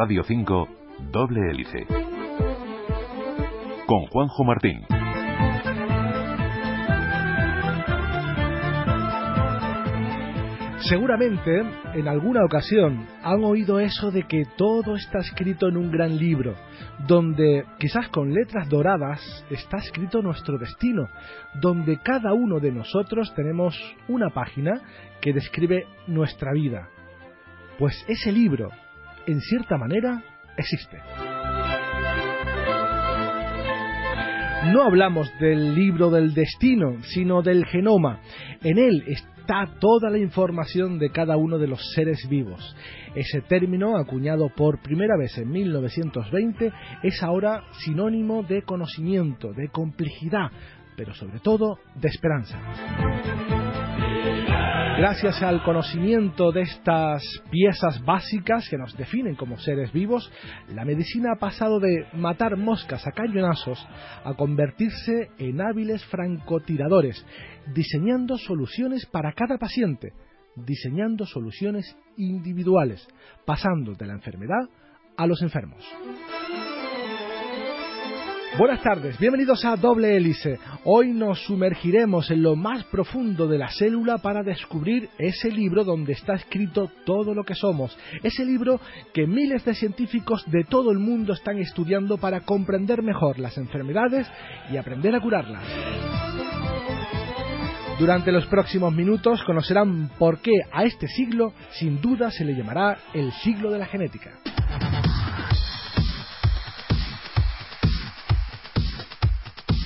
Radio 5, Doble Hélice. Con Juanjo Martín. Seguramente en alguna ocasión han oído eso de que todo está escrito en un gran libro, donde quizás con letras doradas está escrito nuestro destino, donde cada uno de nosotros tenemos una página que describe nuestra vida. Pues ese libro, en cierta manera, existe. No hablamos del libro del destino, sino del genoma. En él está toda la información de cada uno de los seres vivos. Ese término, acuñado por primera vez en 1920, es ahora sinónimo de conocimiento, de complejidad, pero sobre todo de esperanza. Gracias al conocimiento de estas piezas básicas que nos definen como seres vivos, la medicina ha pasado de matar moscas a cañonazos a convertirse en hábiles francotiradores, diseñando soluciones para cada paciente, diseñando soluciones individuales, pasando de la enfermedad a los enfermos. Buenas tardes, bienvenidos a Doble Hélice. Hoy nos sumergiremos en lo más profundo de la célula para descubrir ese libro donde está escrito todo lo que somos. Ese libro que miles de científicos de todo el mundo están estudiando para comprender mejor las enfermedades y aprender a curarlas. Durante los próximos minutos conocerán por qué a este siglo sin duda se le llamará el siglo de la genética.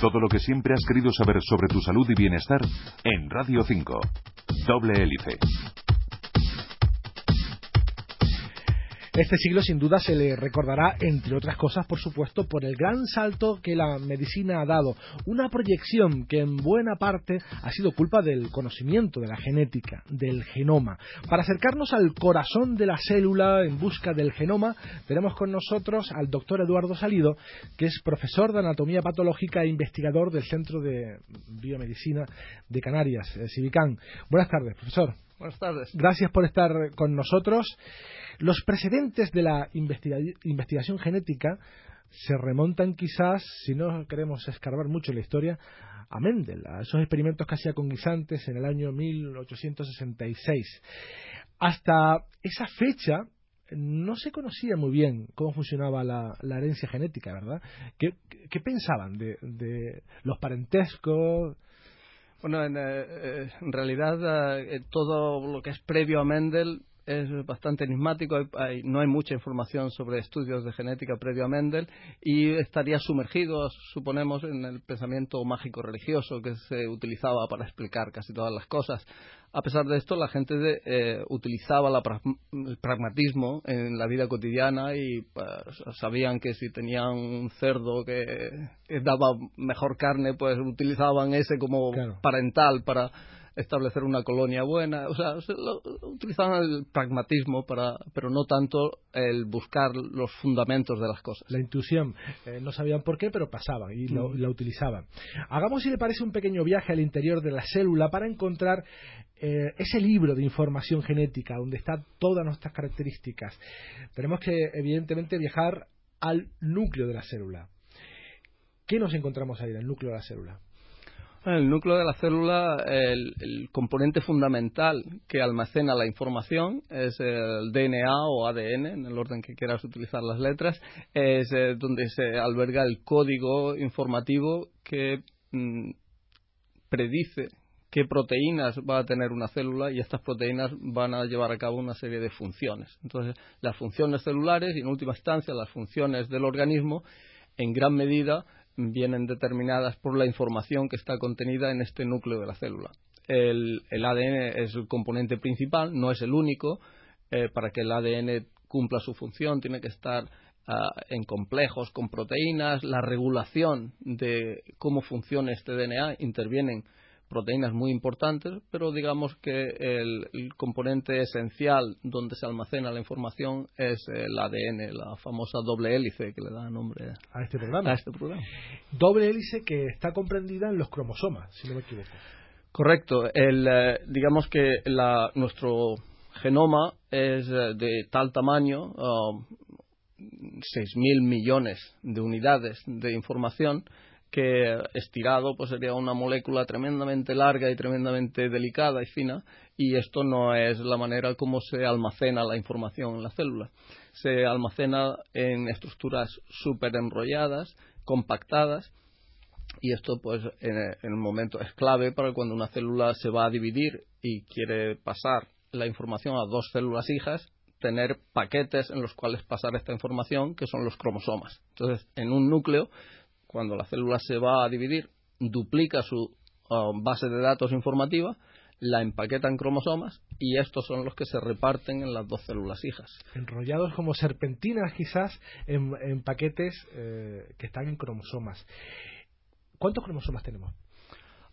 Todo lo que siempre has querido saber sobre tu salud y bienestar en Radio 5. Doble hélice. Este siglo sin duda se le recordará, entre otras cosas, por supuesto, por el gran salto que la medicina ha dado. Una proyección que en buena parte ha sido culpa del conocimiento de la genética, del genoma. Para acercarnos al corazón de la célula en busca del genoma, tenemos con nosotros al doctor Eduardo Salido, que es profesor de anatomía patológica e investigador del Centro de Biomedicina de Canarias, Civicán. Buenas tardes, profesor. Buenas tardes. Gracias por estar con nosotros. Los precedentes de la investigación genética se remontan quizás, si no queremos escarbar mucho la historia, a Mendel, a esos experimentos que hacía con guisantes en el año 1866. Hasta esa fecha no se conocía muy bien cómo funcionaba la, herencia genética, ¿verdad? ¿Qué, pensaban de, los parentescos? Bueno, en, eh, realidad eh, todo lo que es previo a Mendel es bastante enigmático, no hay mucha información sobre estudios de genética previo a Mendel y estaría sumergido, suponemos, en el pensamiento mágico religioso que se utilizaba para explicar casi todas las cosas. A pesar de esto, la gente eh, utilizaba el pragmatismo en la vida cotidiana y pues, sabían que si tenían un cerdo que, daba mejor carne, pues utilizaban ese como parental para establecer una colonia buena. O sea, utilizaban el pragmatismo, para, pero no tanto el buscar los fundamentos de las cosas. La intuición. Eh, no sabían por qué, pero pasaban y lo, mm. la utilizaban. Hagamos, si le parece, un pequeño viaje al interior de la célula para encontrar eh, ese libro de información genética donde están todas nuestras características. Tenemos que, evidentemente, viajar al núcleo de la célula. ¿Qué nos encontramos ahí en el núcleo de la célula? El núcleo de la célula, el, componente fundamental que almacena la información es el DNA o ADN, en el orden que quieras utilizar las letras, es eh, donde se alberga el código informativo que mm, predice qué proteínas va a tener una célula y estas proteínas van a llevar a cabo una serie de funciones. Entonces, las funciones celulares y, en última instancia, las funciones del organismo, en gran medida, vienen determinadas por la información que está contenida en este núcleo de la célula. el, ADN es el componente principal, no es el único. Eh, para que el ADN cumpla su función tiene que estar ah, en complejos con proteínas. La regulación de cómo funciona este DNA intervienen proteínas muy importantes, pero digamos que el, componente esencial donde se almacena la información es el ADN, la famosa doble hélice que le da nombre a este programa. A este programa. Doble hélice que está comprendida en los cromosomas, si no me equivoco. Correcto. El, eh, digamos que la, nuestro genoma es eh, de tal tamaño, uh, 6.000 millones de unidades de información, que estirado pues sería una molécula tremendamente larga y tremendamente delicada y fina y esto no es la manera como se almacena la información en la célula. Se almacena en estructuras súper enrolladas, compactadas y esto pues en, un momento es clave para cuando una célula se va a dividir y quiere pasar la información a dos células hijas tener paquetes en los cuales pasar esta información que son los cromosomas. Entonces, en un núcleo cuando la célula se va a dividir, duplica su uh, base de datos informativa, la empaqueta en cromosomas y estos son los que se reparten en las dos células hijas. Enrollados como serpentinas quizás en, paquetes eh, que están en cromosomas. ¿Cuántos cromosomas tenemos?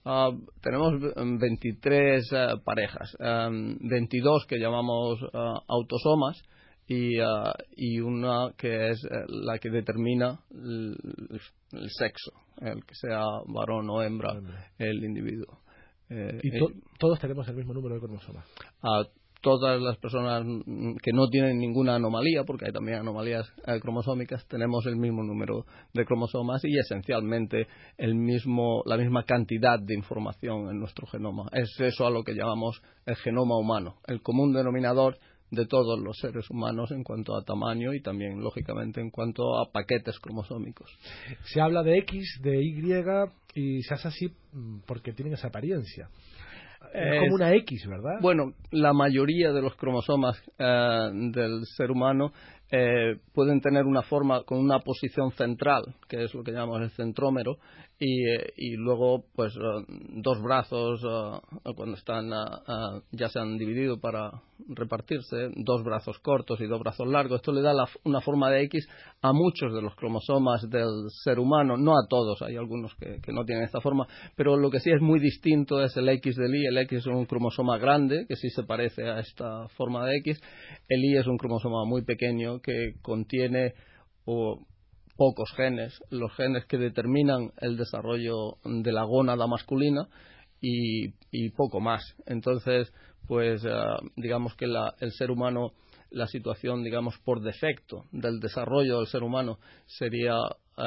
Uh, tenemos 23 uh, parejas, 22 um, que llamamos autosomas Ah, y, una que es eh, la que determina el, sexo, el que sea varón o hembra, el individuo. Eh, ¿Y todos tenemos el mismo número de cromosomas? A todas las personas que no tienen ninguna anomalía, porque hay también anomalías eh, cromosómicas, tenemos el mismo número de cromosomas y esencialmente el mismo, la misma cantidad de información en nuestro genoma. Es eso a lo que llamamos el genoma humano. El común denominador de todos los seres humanos en cuanto a tamaño y también, lógicamente, en cuanto a paquetes cromosómicos. Se habla de X, de Y y se hace así mm, porque tienen esa apariencia. Es, como una X, ¿verdad? Bueno, la mayoría de los cromosomas eh, del ser humano eh, pueden tener una forma con una posición central, que es lo que llamamos el centrómero, y, eh, y luego pues eh, dos brazos cuando están ya se han dividido para repartirse, dos brazos cortos y dos brazos largos. Esto le da una forma de X a muchos de los cromosomas del ser humano, no a todos, hay algunos que, que no tienen esta forma, pero lo que sí es muy distinto es el X del Y. El X es un cromosoma grande, que sí se parece a esta forma de X. El Y es un cromosoma muy pequeño que contiene pocos genes, los genes que determinan el desarrollo de la gónada masculina y, poco más. Entonces, pues eh, digamos que el ser humano, la situación, digamos, por defecto del desarrollo del ser humano sería eh,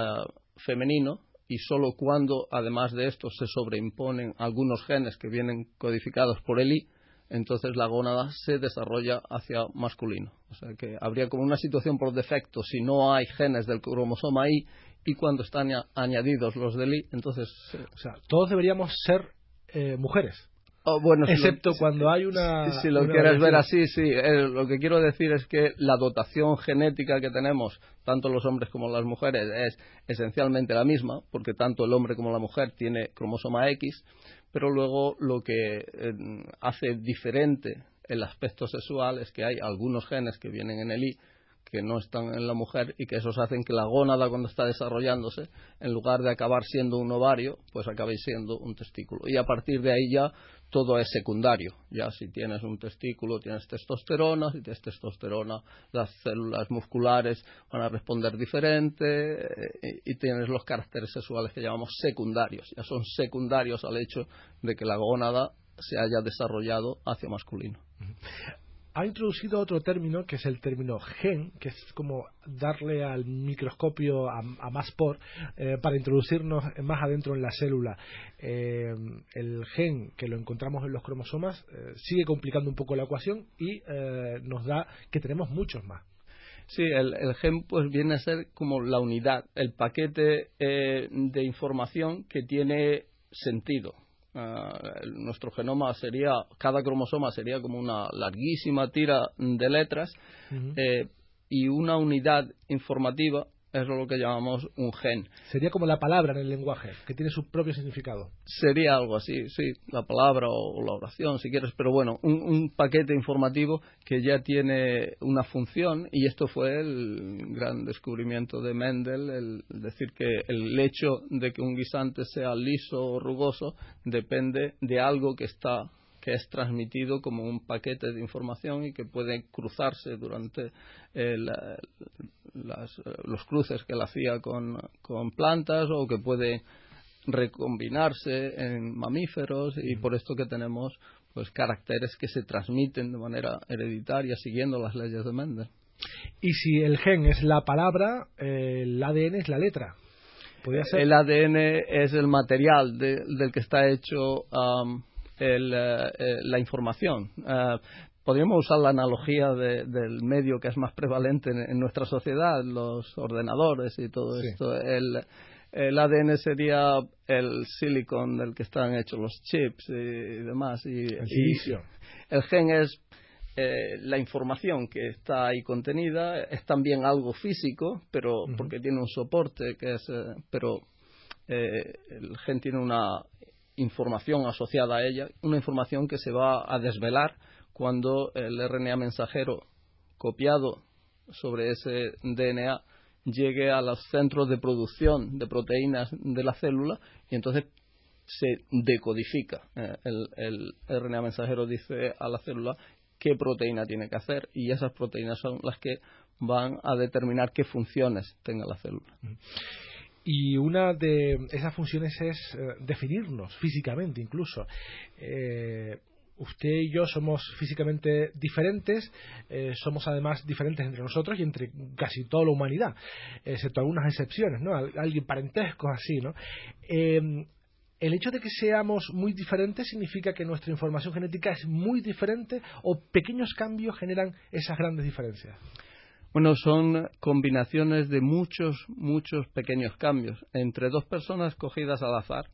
femenino y solo cuando, además de esto, se sobreimponen algunos genes que vienen codificados por el I, entonces la gónada se desarrolla hacia masculino. O sea que habría como una situación por defecto si no hay genes del cromosoma I y cuando están añadidos los del I, entonces... O sea, todos deberíamos ser eh, mujeres. Oh, bueno, Excepto cuando hay una. Si, lo quieres ver así, sí. Eh, lo que quiero decir es que la dotación genética que tenemos, tanto los hombres como las mujeres, es esencialmente la misma, porque tanto el hombre como la mujer tiene cromosoma X, pero luego lo que eh, hace diferente el aspecto sexual es que hay algunos genes que vienen en el I que no están en la mujer y que esos hacen que la gónada cuando está desarrollándose, en lugar de acabar siendo un ovario, pues acabe siendo un testículo. Y a partir de ahí ya todo es secundario. Ya si tienes un testículo, tienes testosterona, si tienes testosterona, las células musculares van a responder diferente eh, y tienes los caracteres sexuales que llamamos secundarios. Ya son secundarios al hecho de que la gónada se haya desarrollado hacia masculino ha introducido otro término que es el término gen, que es como darle al microscopio a, más por eh, para introducirnos más adentro en la célula. Eh, el gen que lo encontramos en los cromosomas eh, sigue complicando un poco la ecuación y nos da que tenemos muchos más. Sí, el, el, gen pues viene a ser como la unidad, el paquete de información que tiene sentido Uh, nuestro genoma sería, cada cromosoma sería como una larguísima tira de letras eh, y una unidad informativa es lo que llamamos un gen. Sería como la palabra en el lenguaje, que tiene su propio significado. Sería algo así, sí, la palabra o, la oración, si quieres, pero bueno, un, paquete informativo que ya tiene una función y esto fue el gran descubrimiento de Mendel, el decir que el hecho de que un guisante sea liso o rugoso depende de algo que está que es transmitido como un paquete de información y que puede cruzarse durante eh, los cruces que él hacía con, plantas o que puede recombinarse en mamíferos y por esto que tenemos pues caracteres que se transmiten de manera hereditaria siguiendo las leyes de Mendel. Y si el gen es la palabra, el ADN es la letra. El ADN es el material del que está hecho el, eh, eh, la información. Eh, podríamos usar la analogía del medio que es más prevalente en, nuestra sociedad, los ordenadores y todo esto. El, el ADN sería el silicon del que están hechos los chips y, demás. Y, el gen es la información que está ahí contenida es también algo físico, pero porque tiene un soporte que es, pero el gen tiene una información asociada a ella, una información que se va a desvelar cuando el RNA mensajero copiado sobre ese DNA llegue a los centros de producción de proteínas de la célula y entonces se decodifica. Eh, el, el, RNA mensajero dice a la célula qué proteína tiene que hacer y esas proteínas son las que van a determinar qué funciones tenga la célula. Y una de esas funciones es eh, definirnos físicamente incluso. Eh, usted y yo somos físicamente diferentes, eh, somos además diferentes entre nosotros y entre casi toda la humanidad, excepto algunas excepciones, ¿no? Alguien parentesco así, ¿no? Em, el hecho de que seamos muy diferentes significa que nuestra información genética es muy diferente o pequeños cambios generan esas grandes diferencias. Bueno, son combinaciones de muchos, muchos pequeños cambios entre dos personas cogidas al azar.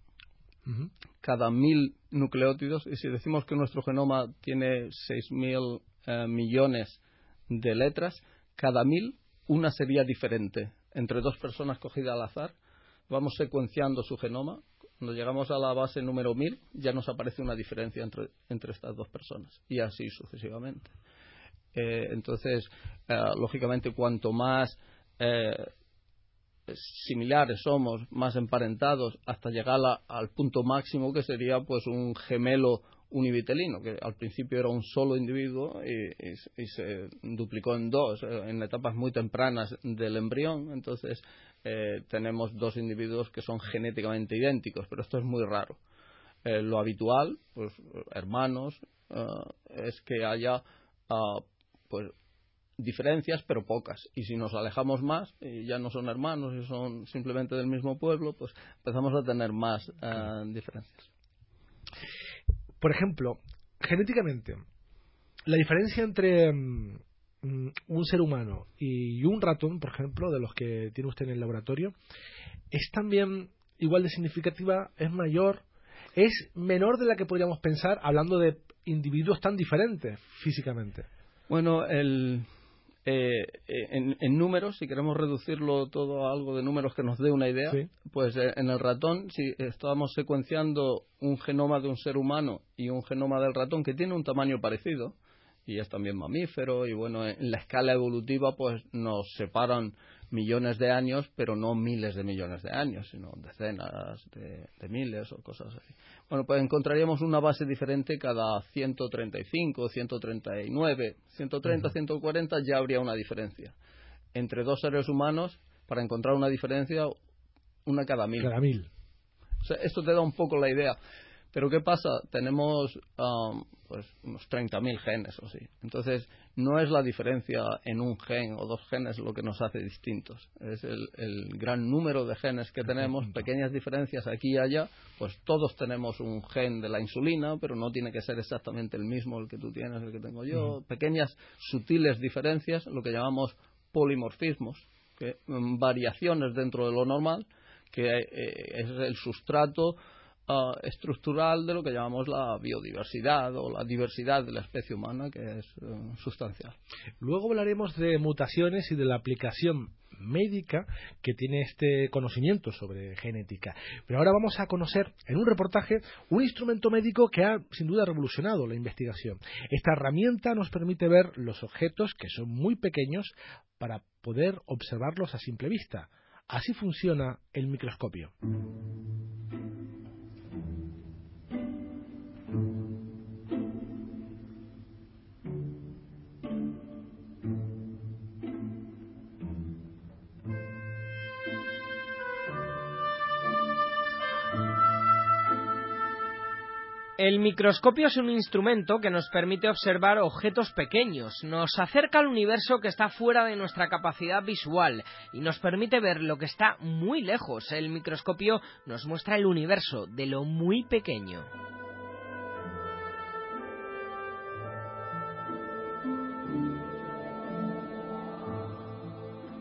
Cada mil nucleótidos, y si decimos que nuestro genoma tiene seis mil eh, millones de letras, cada mil una sería diferente. Entre dos personas cogidas al azar, vamos secuenciando su genoma. Cuando llegamos a la base número mil, ya nos aparece una diferencia entre, entre estas dos personas, y así sucesivamente. Eh, entonces, eh, lógicamente, cuanto más eh, similares somos, más emparentados, hasta llegar al punto máximo que sería pues un gemelo univitelino, que al principio era un solo individuo y, se duplicó en dos, en etapas muy tempranas del embrión. Entonces, tenemos dos individuos que son genéticamente idénticos, pero esto es muy raro. lo habitual, pues hermanos, es que haya ah, pues diferencias, pero pocas. Y si nos alejamos más, y ya no son hermanos y son simplemente del mismo pueblo, pues empezamos a tener más eh, diferencias. Por ejemplo, genéticamente, la diferencia entre mm, un ser humano y un ratón, por ejemplo, de los que tiene usted en el laboratorio, es también igual de significativa, es mayor, es menor de la que podríamos pensar hablando de individuos tan diferentes físicamente. Bueno, el, eh, en, números, si queremos reducirlo todo a algo de números que nos dé una idea, pues eh, en el ratón, si estábamos secuenciando un genoma de un ser humano y un genoma del ratón que tiene un tamaño parecido, y es también mamífero, y bueno, en la escala evolutiva pues nos separan millones de años, pero no miles de millones de años, sino decenas de, miles o cosas así. Bueno, pues encontraríamos una base diferente cada 135, 139, 130, 140 ya habría una diferencia. Entre dos seres humanos, para encontrar una diferencia, una cada mil. Cada mil. O sea, esto te da un poco la idea. Pero ¿qué pasa? Tenemos um, pues unos 30.000 genes o así. Entonces, no es la diferencia en un gen o dos genes lo que nos hace distintos. Es el, el gran número de genes que tenemos, pequeñas diferencias aquí y allá. Pues todos tenemos un gen de la insulina, pero no tiene que ser exactamente el mismo el que tú tienes, el que tengo yo. Pequeñas, sutiles diferencias, lo que llamamos polimorfismos, que, mm, variaciones dentro de lo normal, que eh, es el sustrato ah, estructural de lo que llamamos la biodiversidad o la diversidad de la especie humana, que es eh, sustancial. Luego hablaremos de mutaciones y de la aplicación médica que tiene este conocimiento sobre genética. Pero ahora vamos a conocer en un reportaje un instrumento médico que ha sin duda revolucionado la investigación. Esta herramienta nos permite ver los objetos que son muy pequeños para poder observarlos a simple vista. Así funciona el microscopio. El microscopio es un instrumento que nos permite observar objetos pequeños, nos acerca al universo que está fuera de nuestra capacidad visual y nos permite ver lo que está muy lejos. El microscopio nos muestra el universo de lo muy pequeño.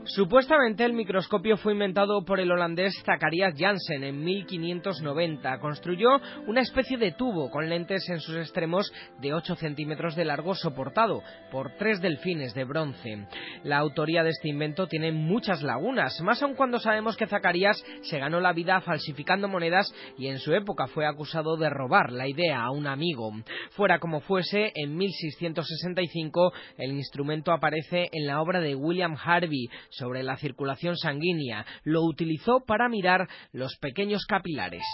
Supuestamente el microscopio fue inventado por el holandés Zacharias Janssen en 1590. Construyó una especie de tubo con lentes en sus extremos de 8 centímetros de largo soportado por tres delfines de bronce. La autoría de este invento tiene muchas lagunas, más aún cuando sabemos que Zacarías se ganó la vida falsificando monedas y en su época fue acusado de robar la idea a un amigo. Fuera como fuese, en 1665 el instrumento aparece en la obra de William Harvey sobre la circulación sanguínea, lo utilizó para mirar los pequeños capilares.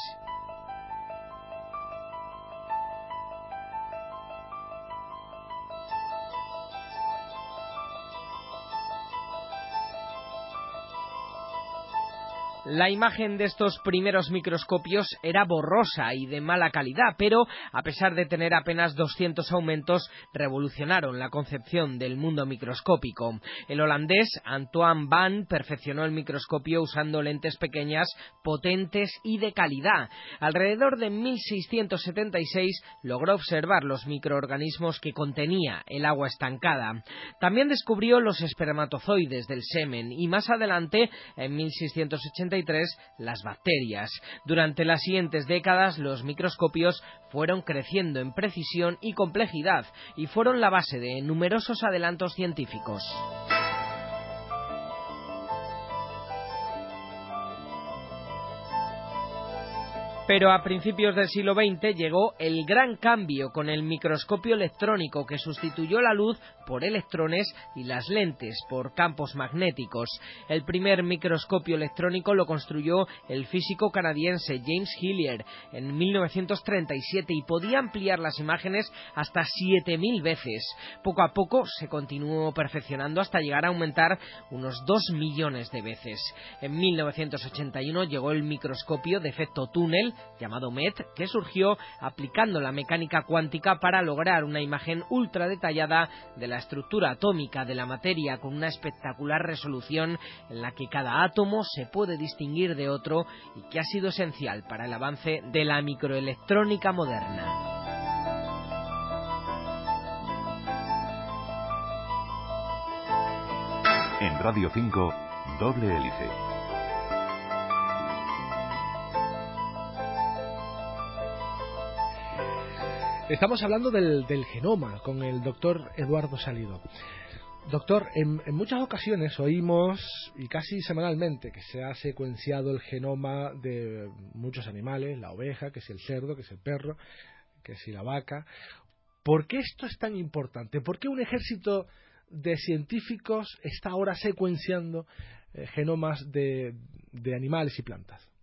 La imagen de estos primeros microscopios era borrosa y de mala calidad, pero a pesar de tener apenas 200 aumentos, revolucionaron la concepción del mundo microscópico. El holandés Antoine Van perfeccionó el microscopio usando lentes pequeñas, potentes y de calidad. Alrededor de 1676 logró observar los microorganismos que contenía el agua estancada. También descubrió los espermatozoides del semen y más adelante, en 1680 las bacterias. Durante las siguientes décadas los microscopios fueron creciendo en precisión y complejidad y fueron la base de numerosos adelantos científicos. Pero a principios del siglo XX llegó el gran cambio con el microscopio electrónico que sustituyó la luz por electrones y las lentes por campos magnéticos. El primer microscopio electrónico lo construyó el físico canadiense James Hillier en 1937 y podía ampliar las imágenes hasta 7000 veces. Poco a poco se continuó perfeccionando hasta llegar a aumentar unos 2 millones de veces. En 1981 llegó el microscopio de efecto túnel llamado MET, que surgió aplicando la mecánica cuántica para lograr una imagen ultra detallada de la estructura atómica de la materia con una espectacular resolución en la que cada átomo se puede distinguir de otro y que ha sido esencial para el avance de la microelectrónica moderna. En Radio 5, doble hélice. Estamos hablando del, genoma con el doctor Eduardo Salido. Doctor, en, muchas ocasiones oímos, y casi semanalmente, que se ha secuenciado el genoma de muchos animales, la oveja, que es el cerdo, que es el perro, que es la vaca. ¿Por qué esto es tan importante? ¿Por qué un ejército de científicos está ahora secuenciando eh, genomas de animales y plantas?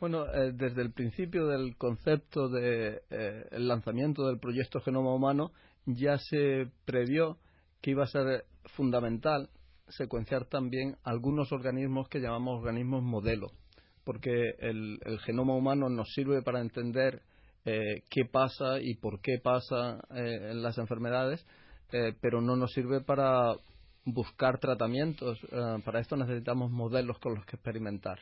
Bueno, eh, desde el principio del concepto del de, eh, lanzamiento del proyecto Genoma Humano ya se previó que iba a ser fundamental secuenciar también algunos organismos que llamamos organismos modelo, porque el, genoma humano nos sirve para entender eh, qué pasa y por qué pasa en las enfermedades, pero no nos sirve para buscar tratamientos. para esto necesitamos modelos con los que experimentar.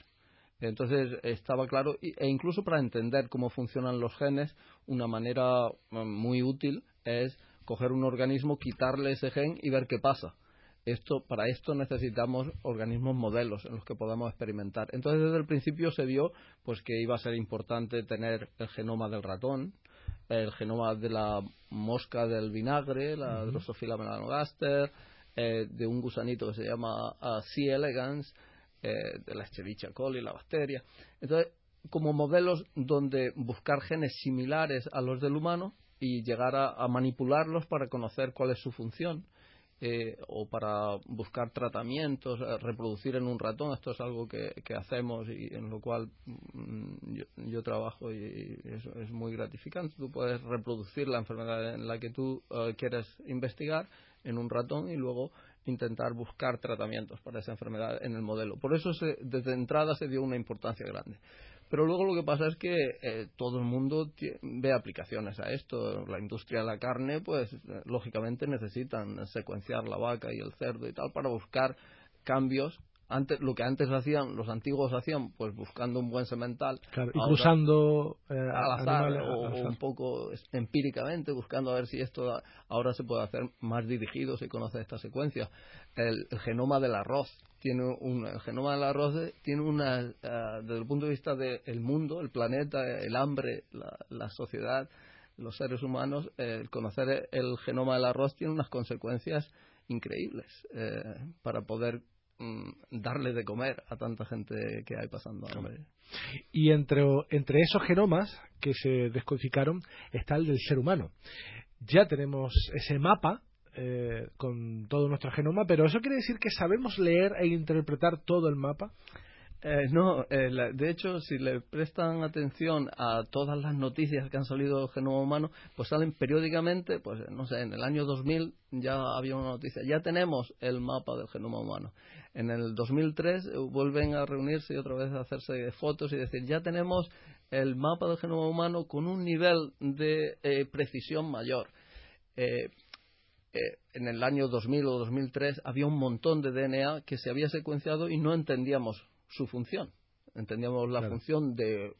Entonces estaba claro, e incluso para entender cómo funcionan los genes, una manera mm, muy útil es coger un organismo, quitarle ese gen y ver qué pasa. esto, para esto necesitamos organismos modelos en los que podamos experimentar. Entonces, desde el principio se vio pues que iba a ser importante tener el genoma del ratón, el genoma de la mosca del vinagre, la Drosophila melanogaster, eh, de un gusanito que se llama uh, C. elegans, eh, de la Escherichia coli, la bacteria. Entonces, como modelos donde buscar genes similares a los del humano y llegar a manipularlos para conocer cuál es su función eh, o para buscar tratamientos, eh, reproducir en un ratón. Esto es algo que, hacemos y en lo cual mm, yo, trabajo y, es, muy gratificante. Tú puedes reproducir la enfermedad en la que tú eh, quieres investigar en un ratón y luego intentar buscar tratamientos para esa enfermedad en el modelo. Por eso desde entrada se dio una importancia grande. Pero luego lo que pasa es que eh, todo el mundo ve aplicaciones a esto. La industria de la carne, pues lógicamente necesitan secuenciar la vaca y el cerdo y tal para buscar cambios antes lo que antes hacían los antiguos hacían pues buscando un buen semental y usando eh, al azar o, un poco empíricamente buscando a ver si esto ahora se puede hacer más dirigido se conoce esta secuencia. El, genoma del arroz tiene un el genoma del arroz tiene una eh, desde el punto de vista del mundo el planeta el hambre la, la sociedad los seres humanos el conocer el genoma del arroz tiene unas consecuencias increíbles eh, para poder darle de comer a tanta gente que hay pasando hambre. Y entre, entre esos genomas que se descodificaron está el del ser humano. Ya tenemos ese mapa eh, con todo nuestro genoma, pero ¿eso quiere decir que sabemos leer e interpretar todo el mapa? Eh, no, eh, de hecho, si le prestan atención a todas las noticias que han salido del genoma humano, pues salen periódicamente, pues no sé, en el año 2000 ya había una noticia, ya tenemos el mapa del genoma humano. En el 2003 eh, vuelven a reunirse y otra vez a hacerse fotos y decir, ya tenemos el mapa del genoma humano con un nivel de precisión mayor. en el año 2000 o 2003 había un montón de DNA que se había secuenciado y no entendíamos su función. Entendíamos la función de eh,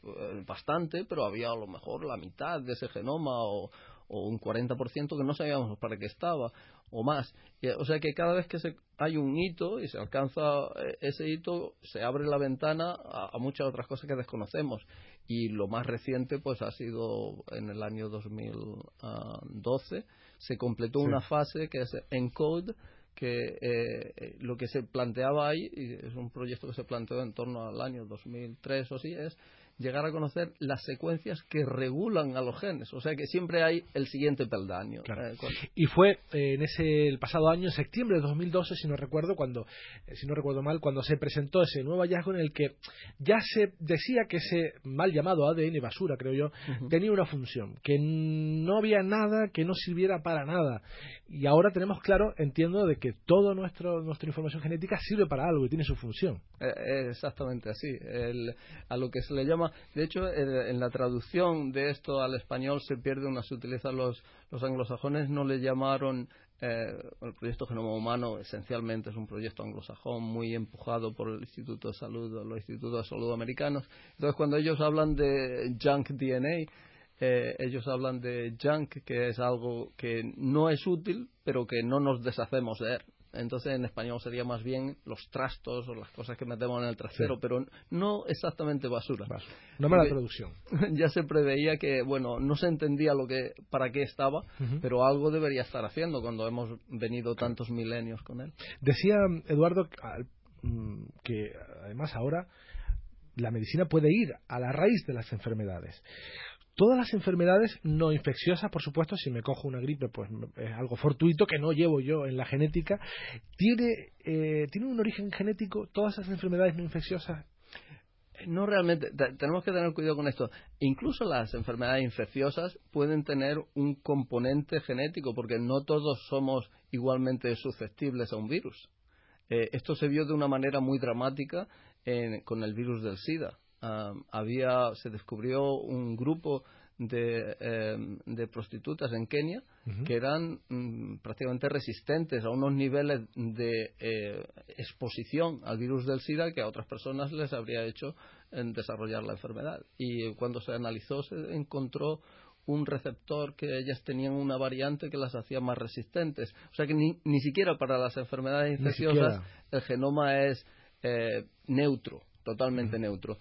bastante, pero había a lo mejor la mitad de ese genoma o, un 40% que no sabíamos para qué estaba o más. o sea que cada vez que se, hay un hito y se alcanza eh, ese hito, se abre la ventana a, muchas otras cosas que desconocemos. Y lo más reciente pues ha sido en el año 2012, se completó una fase que es ENCODE, que eh, lo que se planteaba ahí, y es un proyecto que se planteó en torno al año 2003 o así, es llegar a conocer las secuencias que regulan a los genes. O sea que siempre hay el siguiente peldaño. Eh, y fue eh, en ese el pasado año, en septiembre de 2012, si no recuerdo, cuando, eh, si no recuerdo mal, cuando se presentó ese nuevo hallazgo en el que ya se decía que ese mal llamado ADN basura, creo yo, tenía una función, que no había nada que no sirviera para nada. Y ahora tenemos claro, entiendo, de que toda nuestra información genética sirve para algo y tiene su función. exactamente así. a lo que se le llama de hecho, en la traducción de esto al español se pierde una, se utiliza los, los anglosajones, no le llamaron eh, el proyecto Genoma Humano, esencialmente es un proyecto anglosajón muy empujado por el Instituto de Salud los Institutos de Salud americanos. Entonces, cuando ellos hablan de junk DNA, eh, ellos hablan de junk, que es algo que no es útil, pero que no nos deshacemos de él. Entonces en español sería más bien los trastos o las cosas que metemos en el trasero, pero no exactamente basura. No mala traducción. Ya se preveía que, bueno, no se entendía lo que para qué estaba, pero algo debería estar haciendo cuando hemos venido tantos milenios con él. Decía Eduardo mm, que además ahora la medicina puede ir a la raíz de las enfermedades todas las enfermedades no infecciosas, por supuesto, si me cojo una gripe, pues es algo fortuito que no llevo yo en la genética, ¿tiene, eh, ¿tiene un origen genético todas esas enfermedades no infecciosas? No realmente, tenemos que tener cuidado con esto. Incluso las enfermedades infecciosas pueden tener un componente genético, porque no todos somos igualmente susceptibles a un virus. Eh, esto se vio de una manera muy dramática con el virus del SIDA había, se descubrió un grupo de, em, de prostitutas en Kenia que eran mm, prácticamente resistentes a unos niveles de eh, exposición al virus del SIDA que a otras personas les habría hecho en desarrollar la enfermedad. Y cuando se analizó se encontró un receptor que ellas tenían una variante que las hacía más resistentes. O sea que ni, ni siquiera para las enfermedades infecciosas el genoma es eh, neutro, totalmente neutro.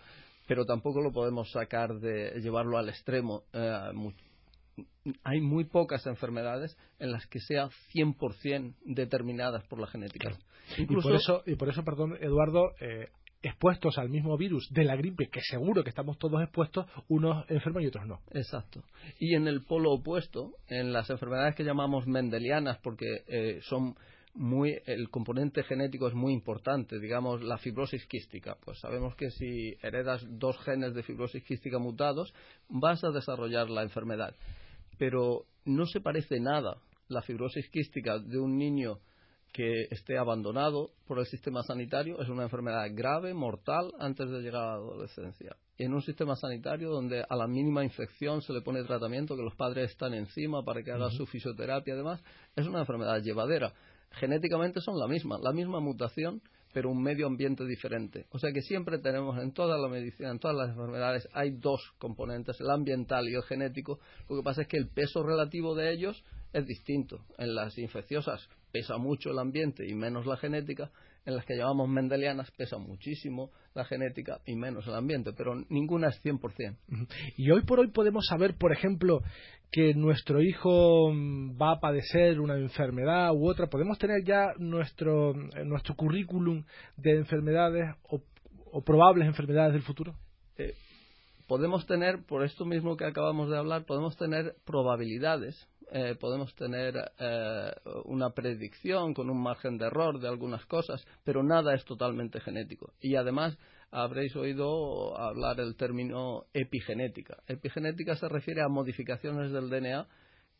Pero tampoco lo podemos sacar de llevarlo al extremo. Eh, hay muy pocas enfermedades en las que sea 100% determinadas por la genética. y, por eso, y por eso, perdón, Eduardo, eh, expuestos al mismo virus de la gripe, que seguro que estamos todos expuestos, unos enfermos y otros no. Exacto. Y en el polo opuesto, en las enfermedades que llamamos mendelianas, porque eh, son muy, el componente genético es muy importante, digamos la fibrosis quística. Pues sabemos que si heredas dos genes de fibrosis quística mutados, vas a desarrollar la enfermedad. Pero no se parece nada la fibrosis quística de un niño que esté abandonado por el sistema sanitario es una enfermedad grave, mortal, antes de llegar a la adolescencia. En un sistema sanitario donde a la mínima infección se le pone tratamiento, que los padres están encima para que haga su fisioterapia, además, es una enfermedad llevadera. Genéticamente son la misma, la misma mutación, pero un medio ambiente diferente. O sea que siempre tenemos en toda la medicina, en todas las enfermedades, hay dos componentes, el ambiental y el genético. Lo que pasa es que el peso relativo de ellos es distinto. En las infecciosas pesa mucho el ambiente y menos la genética, en las que llamamos mendelianas pesa muchísimo la genética y menos el ambiente, pero ninguna es 100%. Y hoy por hoy podemos saber, por ejemplo, que nuestro hijo mm, va a padecer una enfermedad u otra, podemos tener ya nuestro, eh, nuestro currículum de enfermedades o, probables enfermedades del futuro. Eh, podemos tener, por esto mismo que acabamos de hablar, podemos tener probabilidades eh, podemos tener eh, una predicción con un margen de error de algunas cosas, pero nada es totalmente genético. Y además habréis oído hablar el término epigenética. Epigenética se refiere a modificaciones del DNA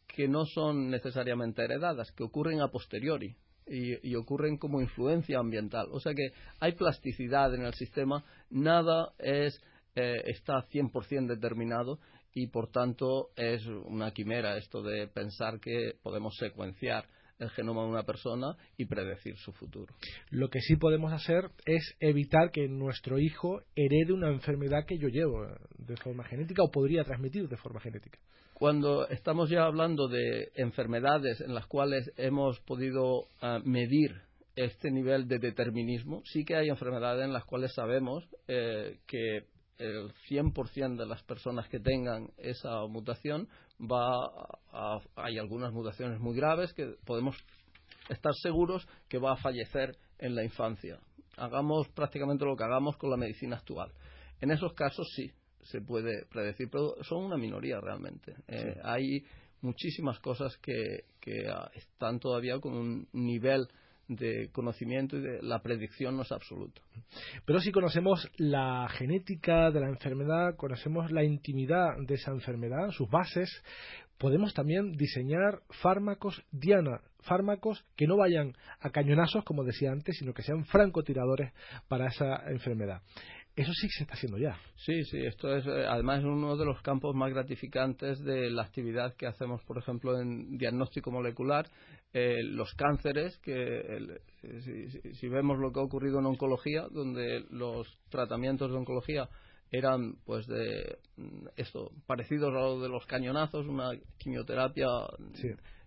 que no son necesariamente heredadas, que ocurren a posteriori. Y, ocurren como influencia ambiental. O sea que hay plasticidad en el sistema, nada es, eh, está 100% determinado y por tanto es una quimera esto de pensar que podemos secuenciar el genoma de una persona y predecir su futuro. Lo que sí podemos hacer es evitar que nuestro hijo herede una enfermedad que yo llevo de forma genética o podría transmitir de forma genética. Cuando estamos ya hablando de enfermedades en las cuales hemos podido ah, medir este nivel de determinismo, sí que hay enfermedades en las cuales sabemos eh, que el 100% de las personas que tengan esa mutación va a, hay algunas mutaciones muy graves que podemos estar seguros que va a fallecer en la infancia. Hagamos prácticamente lo que hagamos con la medicina actual. En esos casos sí se puede predecir, pero son una minoría realmente. Eh, hay muchísimas cosas que, que están todavía con un nivel de conocimiento y de la predicción no es absoluto. Pero si conocemos la genética de la enfermedad, conocemos la intimidad de esa enfermedad, sus bases, podemos también diseñar fármacos diana, fármacos que no vayan a cañonazos, como decía antes, sino que sean francotiradores para esa enfermedad. Eso sí se está haciendo ya. Sí, sí, esto es eh, además uno de los campos más gratificantes de la actividad que hacemos, por ejemplo, en diagnóstico molecular. Eh, los cánceres, que si, vemos lo que ha ocurrido en oncología, donde los tratamientos de oncología eran pues de mm, esto parecidos a los de los cañonazos, una quimioterapia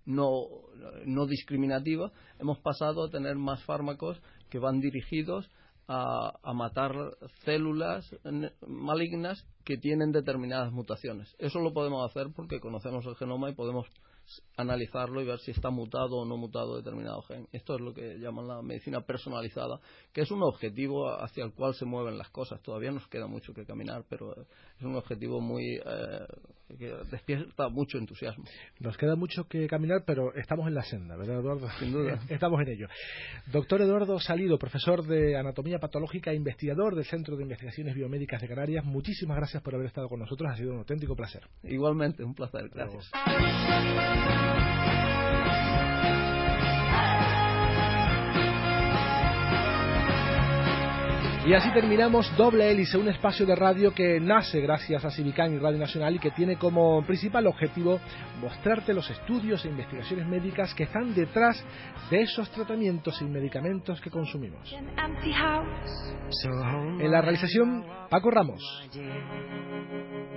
no, no discriminativa, hemos pasado a tener más fármacos que van dirigidos a, matar células malignas que tienen determinadas mutaciones. Eso lo podemos hacer porque conocemos el genoma y podemos analizarlo y ver si está mutado o no mutado determinado gen. Esto es lo que llaman la medicina personalizada, que es un objetivo hacia el cual se mueven las cosas. Todavía nos queda mucho que caminar, pero es un objetivo muy eh, que despierta mucho entusiasmo. Nos queda mucho que caminar, pero estamos en la senda, ¿verdad, Eduardo? Sin duda. estamos en ello. Doctor Eduardo Salido, profesor de Anatomía Patológica e investigador del Centro de Investigaciones Biomédicas de Canarias, muchísimas gracias por haber estado con nosotros. Ha sido un auténtico placer. Igualmente, un placer. Gracias. Y así terminamos Doble Hélice, un espacio de radio que nace gracias a Civicán y Radio Nacional y que tiene como principal objetivo mostrarte los estudios e investigaciones médicas que están detrás de esos tratamientos y medicamentos que consumimos. En la realización, Paco Ramos.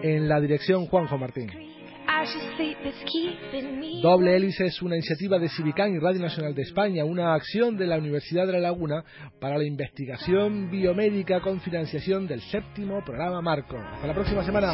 En la dirección, Juanjo Martín. Doble Hélice es una iniciativa de Civicán y Radio Nacional de España, una acción de la Universidad de La Laguna para la investigación biomédica con financiación del séptimo programa Marco. Hasta la próxima semana.